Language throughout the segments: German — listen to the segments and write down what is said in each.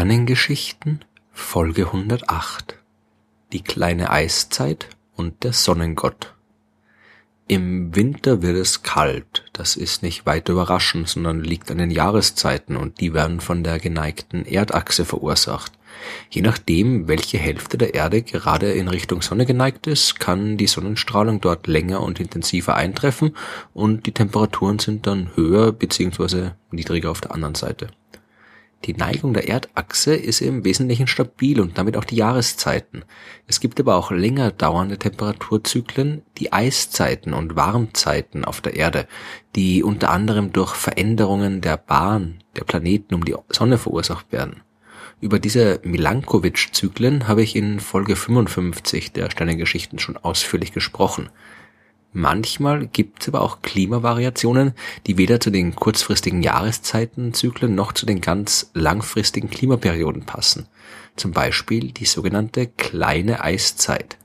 Sternengeschichten Folge 108 Die kleine Eiszeit und der Sonnengott Im Winter wird es kalt, das ist nicht weiter überraschend, sondern liegt an den Jahreszeiten und die werden von der geneigten Erdachse verursacht. Je nachdem, welche Hälfte der Erde gerade in Richtung Sonne geneigt ist, kann die Sonnenstrahlung dort länger und intensiver eintreffen und die Temperaturen sind dann höher bzw. niedriger auf der anderen Seite. Die Neigung der Erdachse ist im Wesentlichen stabil und damit auch die Jahreszeiten. Es gibt aber auch länger dauernde Temperaturzyklen, die Eiszeiten und Warmzeiten auf der Erde, die unter anderem durch Veränderungen der Bahn der Planeten um die Sonne verursacht werden. Über diese Milankovitch-Zyklen habe ich in Folge 55 der Sternengeschichten schon ausführlich gesprochen. Manchmal gibt es aber auch Klimavariationen, die weder zu den kurzfristigen Jahreszeitenzyklen noch zu den ganz langfristigen Klimaperioden passen. Zum Beispiel die sogenannte kleine Eiszeit.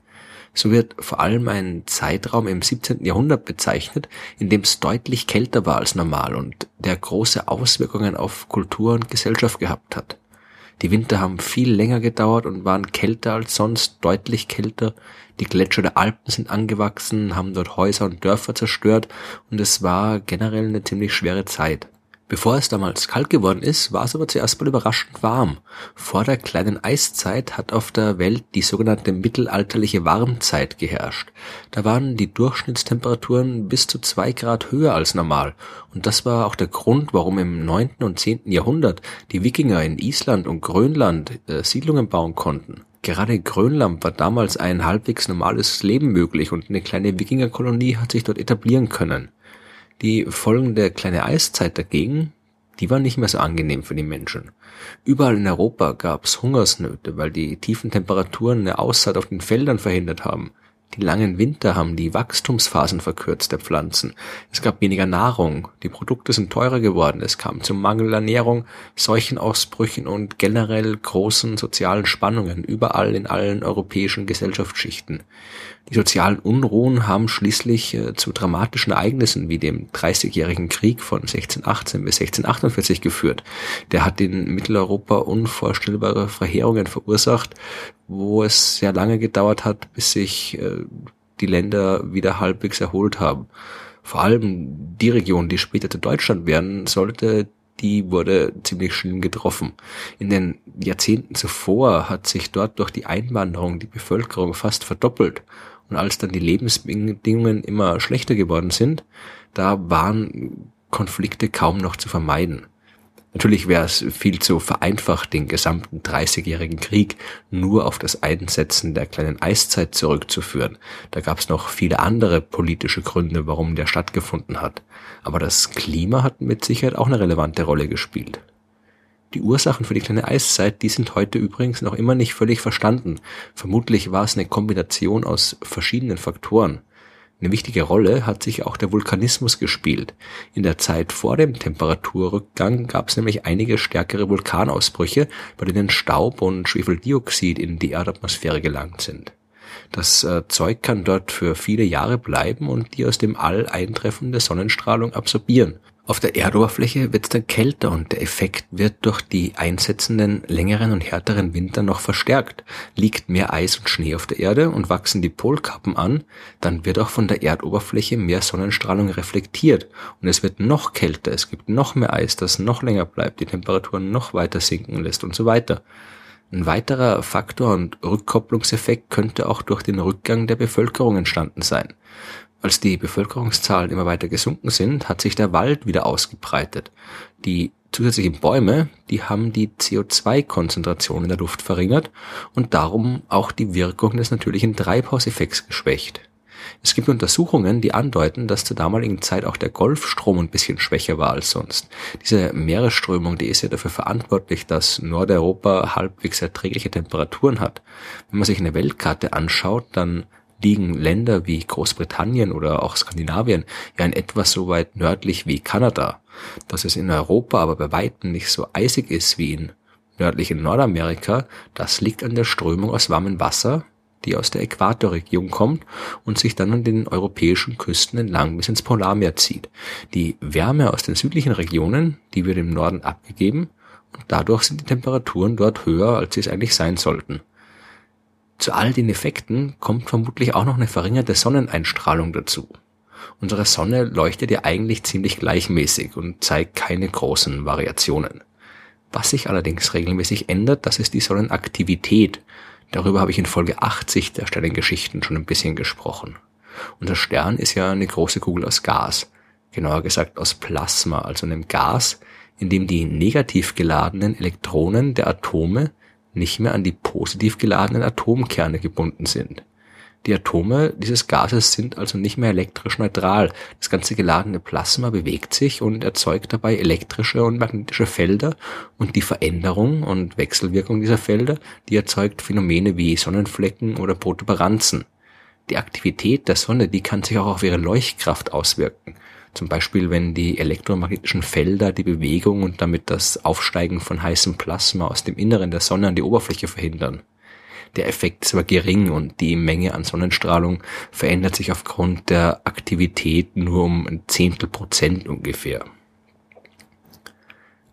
So wird vor allem ein Zeitraum im 17. Jahrhundert bezeichnet, in dem es deutlich kälter war als normal und der große Auswirkungen auf Kultur und Gesellschaft gehabt hat. Die Winter haben viel länger gedauert und waren kälter als sonst, deutlich kälter. Die Gletscher der Alpen sind angewachsen, haben dort Häuser und Dörfer zerstört und es war generell eine ziemlich schwere Zeit. Bevor es damals kalt geworden ist, war es aber zuerst mal überraschend warm. Vor der kleinen Eiszeit hat auf der Welt die sogenannte mittelalterliche Warmzeit geherrscht. Da waren die Durchschnittstemperaturen bis zu zwei Grad höher als normal. Und das war auch der Grund, warum im neunten und zehnten Jahrhundert die Wikinger in Island und Grönland äh, Siedlungen bauen konnten. Gerade Grönland war damals ein halbwegs normales Leben möglich und eine kleine Wikingerkolonie hat sich dort etablieren können. Die Folgen der kleinen Eiszeit dagegen, die waren nicht mehr so angenehm für die Menschen. Überall in Europa gab's Hungersnöte, weil die tiefen Temperaturen eine Aussaat auf den Feldern verhindert haben. Die langen Winter haben die Wachstumsphasen verkürzt der Pflanzen. Es gab weniger Nahrung, die Produkte sind teurer geworden, es kam zum Mangel an Ernährung, Seuchenausbrüchen und generell großen sozialen Spannungen überall in allen europäischen Gesellschaftsschichten. Die sozialen Unruhen haben schließlich äh, zu dramatischen Ereignissen wie dem Dreißigjährigen Krieg von 1618 bis 1648 geführt. Der hat in Mitteleuropa unvorstellbare Verheerungen verursacht, wo es sehr lange gedauert hat, bis sich äh, die Länder wieder halbwegs erholt haben. Vor allem die Region, die später zu Deutschland werden sollte, die wurde ziemlich schlimm getroffen. In den Jahrzehnten zuvor hat sich dort durch die Einwanderung die Bevölkerung fast verdoppelt. Und als dann die Lebensbedingungen immer schlechter geworden sind, da waren Konflikte kaum noch zu vermeiden. Natürlich wäre es viel zu vereinfacht, den gesamten 30-jährigen Krieg nur auf das Einsetzen der kleinen Eiszeit zurückzuführen. Da gab es noch viele andere politische Gründe, warum der stattgefunden hat. Aber das Klima hat mit Sicherheit auch eine relevante Rolle gespielt. Die Ursachen für die kleine Eiszeit, die sind heute übrigens noch immer nicht völlig verstanden. Vermutlich war es eine Kombination aus verschiedenen Faktoren. Eine wichtige Rolle hat sich auch der Vulkanismus gespielt. In der Zeit vor dem Temperaturrückgang gab es nämlich einige stärkere Vulkanausbrüche, bei denen Staub und Schwefeldioxid in die Erdatmosphäre gelangt sind. Das äh, Zeug kann dort für viele Jahre bleiben und die aus dem All eintreffende Sonnenstrahlung absorbieren. Auf der Erdoberfläche wird es dann kälter und der Effekt wird durch die einsetzenden längeren und härteren Winter noch verstärkt. Liegt mehr Eis und Schnee auf der Erde und wachsen die Polkappen an, dann wird auch von der Erdoberfläche mehr Sonnenstrahlung reflektiert und es wird noch kälter, es gibt noch mehr Eis, das noch länger bleibt, die Temperaturen noch weiter sinken lässt und so weiter. Ein weiterer Faktor und Rückkopplungseffekt könnte auch durch den Rückgang der Bevölkerung entstanden sein. Als die Bevölkerungszahlen immer weiter gesunken sind, hat sich der Wald wieder ausgebreitet. Die zusätzlichen Bäume, die haben die CO2-Konzentration in der Luft verringert und darum auch die Wirkung des natürlichen Treibhauseffekts geschwächt. Es gibt Untersuchungen, die andeuten, dass zur damaligen Zeit auch der Golfstrom ein bisschen schwächer war als sonst. Diese Meeresströmung, die ist ja dafür verantwortlich, dass Nordeuropa halbwegs erträgliche Temperaturen hat. Wenn man sich eine Weltkarte anschaut, dann liegen Länder wie Großbritannien oder auch Skandinavien ja in etwa so weit nördlich wie Kanada. Dass es in Europa aber bei weitem nicht so eisig ist wie in nördlichen Nordamerika, das liegt an der Strömung aus warmem Wasser, die aus der Äquatorregion kommt und sich dann an den europäischen Küsten entlang bis ins Polarmeer zieht. Die Wärme aus den südlichen Regionen, die wird im Norden abgegeben und dadurch sind die Temperaturen dort höher, als sie es eigentlich sein sollten. Zu all den Effekten kommt vermutlich auch noch eine verringerte Sonneneinstrahlung dazu. Unsere Sonne leuchtet ja eigentlich ziemlich gleichmäßig und zeigt keine großen Variationen. Was sich allerdings regelmäßig ändert, das ist die Sonnenaktivität. Darüber habe ich in Folge 80 der Sternengeschichten schon ein bisschen gesprochen. Unser Stern ist ja eine große Kugel aus Gas, genauer gesagt aus Plasma, also einem Gas, in dem die negativ geladenen Elektronen der Atome nicht mehr an die positiv geladenen Atomkerne gebunden sind. Die Atome dieses Gases sind also nicht mehr elektrisch neutral. Das ganze geladene Plasma bewegt sich und erzeugt dabei elektrische und magnetische Felder und die Veränderung und Wechselwirkung dieser Felder, die erzeugt Phänomene wie Sonnenflecken oder Protuberanzen. Die Aktivität der Sonne, die kann sich auch auf ihre Leuchtkraft auswirken. Zum Beispiel, wenn die elektromagnetischen Felder die Bewegung und damit das Aufsteigen von heißem Plasma aus dem Inneren der Sonne an die Oberfläche verhindern. Der Effekt ist aber gering und die Menge an Sonnenstrahlung verändert sich aufgrund der Aktivität nur um ein Zehntel Prozent ungefähr.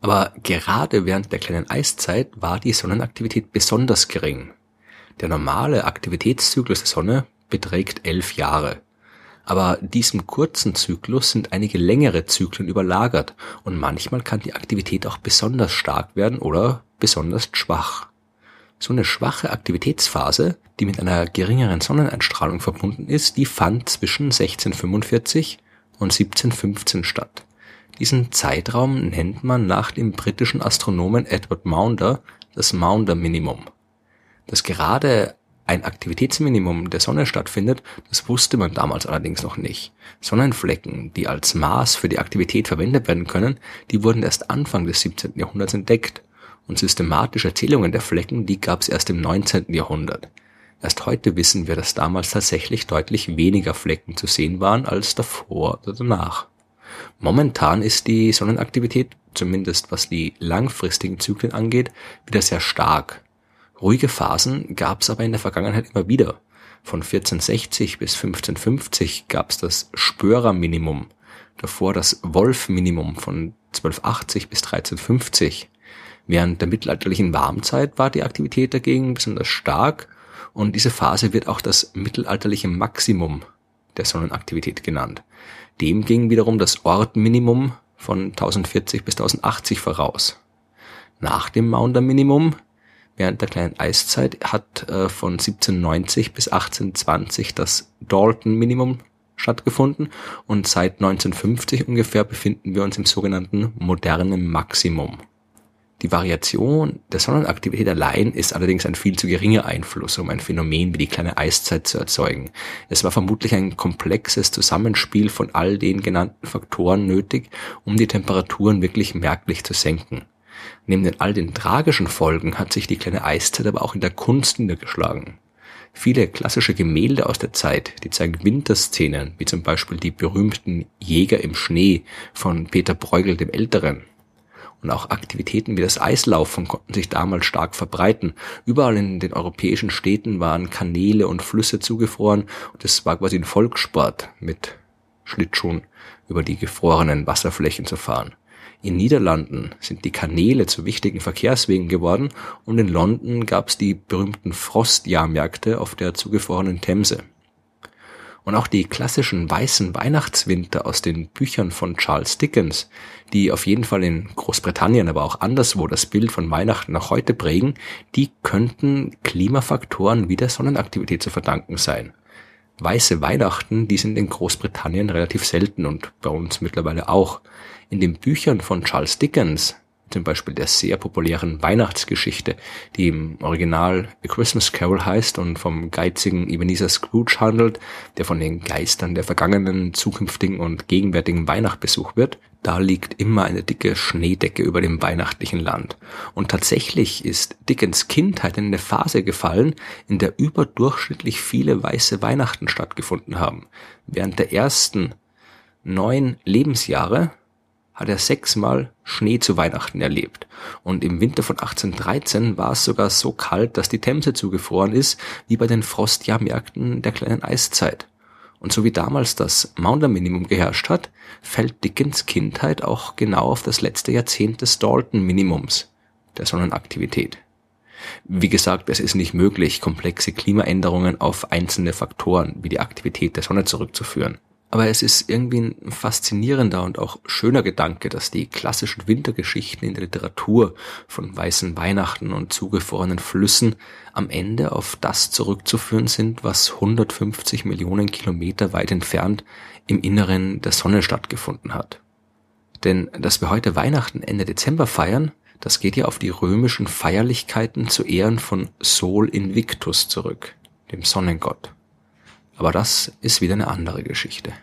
Aber gerade während der kleinen Eiszeit war die Sonnenaktivität besonders gering. Der normale Aktivitätszyklus der Sonne beträgt elf Jahre. Aber diesem kurzen Zyklus sind einige längere Zyklen überlagert und manchmal kann die Aktivität auch besonders stark werden oder besonders schwach. So eine schwache Aktivitätsphase, die mit einer geringeren Sonneneinstrahlung verbunden ist, die fand zwischen 1645 und 1715 statt. Diesen Zeitraum nennt man nach dem britischen Astronomen Edward Maunder das Maunder-Minimum. Das gerade ein Aktivitätsminimum der Sonne stattfindet, das wusste man damals allerdings noch nicht. Sonnenflecken, die als Maß für die Aktivität verwendet werden können, die wurden erst Anfang des 17. Jahrhunderts entdeckt. Und systematische Zählungen der Flecken, die gab es erst im 19. Jahrhundert. Erst heute wissen wir, dass damals tatsächlich deutlich weniger Flecken zu sehen waren als davor oder danach. Momentan ist die Sonnenaktivität, zumindest was die langfristigen Zyklen angeht, wieder sehr stark. Ruhige Phasen gab es aber in der Vergangenheit immer wieder. Von 1460 bis 1550 gab es das Spörer-Minimum, davor das Wolf-Minimum von 1280 bis 1350. Während der mittelalterlichen Warmzeit war die Aktivität dagegen besonders stark und diese Phase wird auch das mittelalterliche Maximum der Sonnenaktivität genannt. Dem ging wiederum das Ortminimum von 1040 bis 1080 voraus. Nach dem Maunder-Minimum während der kleinen Eiszeit hat äh, von 1790 bis 1820 das Dalton-Minimum stattgefunden und seit 1950 ungefähr befinden wir uns im sogenannten modernen Maximum. Die Variation der Sonnenaktivität allein ist allerdings ein viel zu geringer Einfluss, um ein Phänomen wie die kleine Eiszeit zu erzeugen. Es war vermutlich ein komplexes Zusammenspiel von all den genannten Faktoren nötig, um die Temperaturen wirklich merklich zu senken. Neben all den tragischen Folgen hat sich die kleine Eiszeit aber auch in der Kunst niedergeschlagen. Viele klassische Gemälde aus der Zeit, die zeigen Winterszenen, wie zum Beispiel die berühmten Jäger im Schnee von Peter Bruegel dem Älteren. Und auch Aktivitäten wie das Eislaufen konnten sich damals stark verbreiten. Überall in den europäischen Städten waren Kanäle und Flüsse zugefroren und es war quasi ein Volkssport, mit Schlittschuhen über die gefrorenen Wasserflächen zu fahren. In Niederlanden sind die Kanäle zu wichtigen Verkehrswegen geworden und in London gab es die berühmten Frostjahrmärkte auf der zugefrorenen Themse. Und auch die klassischen weißen Weihnachtswinter aus den Büchern von Charles Dickens, die auf jeden Fall in Großbritannien, aber auch anderswo das Bild von Weihnachten noch heute prägen, die könnten Klimafaktoren wie der Sonnenaktivität zu verdanken sein. Weiße Weihnachten, die sind in Großbritannien relativ selten und bei uns mittlerweile auch. In den Büchern von Charles Dickens, zum Beispiel der sehr populären Weihnachtsgeschichte, die im Original A Christmas Carol heißt und vom geizigen Ebenezer Scrooge handelt, der von den Geistern der vergangenen, zukünftigen und gegenwärtigen Weihnacht besucht wird, da liegt immer eine dicke Schneedecke über dem weihnachtlichen Land. Und tatsächlich ist Dickens Kindheit in eine Phase gefallen, in der überdurchschnittlich viele weiße Weihnachten stattgefunden haben. Während der ersten neun Lebensjahre hat er sechsmal Schnee zu Weihnachten erlebt. Und im Winter von 1813 war es sogar so kalt, dass die Themse zugefroren ist, wie bei den Frostjahrmärkten der kleinen Eiszeit. Und so wie damals das Maunder-Minimum geherrscht hat, fällt Dickens Kindheit auch genau auf das letzte Jahrzehnt des Dalton-Minimums. der Sonnenaktivität. Wie gesagt, es ist nicht möglich, komplexe Klimaänderungen auf einzelne Faktoren wie die Aktivität der Sonne zurückzuführen. Aber es ist irgendwie ein faszinierender und auch schöner Gedanke, dass die klassischen Wintergeschichten in der Literatur von weißen Weihnachten und zugefrorenen Flüssen am Ende auf das zurückzuführen sind, was 150 Millionen Kilometer weit entfernt im Inneren der Sonne stattgefunden hat. Denn dass wir heute Weihnachten Ende Dezember feiern, das geht ja auf die römischen Feierlichkeiten zu Ehren von Sol Invictus zurück, dem Sonnengott. Aber das ist wieder eine andere Geschichte.